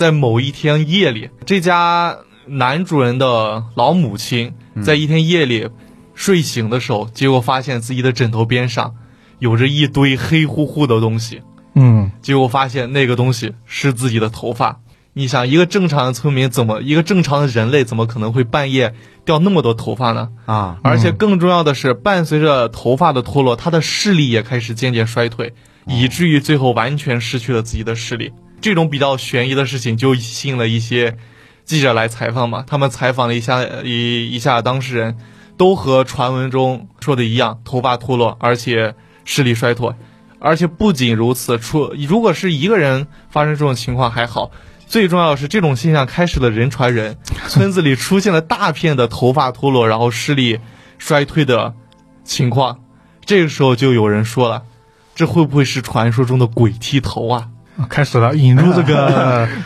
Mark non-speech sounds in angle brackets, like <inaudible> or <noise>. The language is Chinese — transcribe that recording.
在某一天夜里，这家男主人的老母亲在一天夜里睡醒的时候，结果发现自己的枕头边上有着一堆黑乎乎的东西，嗯结果发现那个东西是自己的头发。你想，一个正常的村民怎么，一个正常的人类怎么可能会半夜掉那么多头发呢？啊，而且更重要的是，伴随着头发的脱落，他的视力也开始渐渐衰退，以至于最后完全失去了自己的视力。这种比较悬疑的事情，就吸引了一些记者来采访嘛。他们采访了一下一一下当事人，都和传闻中说的一样，头发脱落，而且视力衰退。而且不仅如此，出如果是一个人发生这种情况还好，最重要是这种现象开始了人传人，村子里出现了大片的头发脱落，然后视力衰退的情况。这个时候就有人说了，这会不会是传说中的鬼剃头啊？开始了引入这个 <laughs>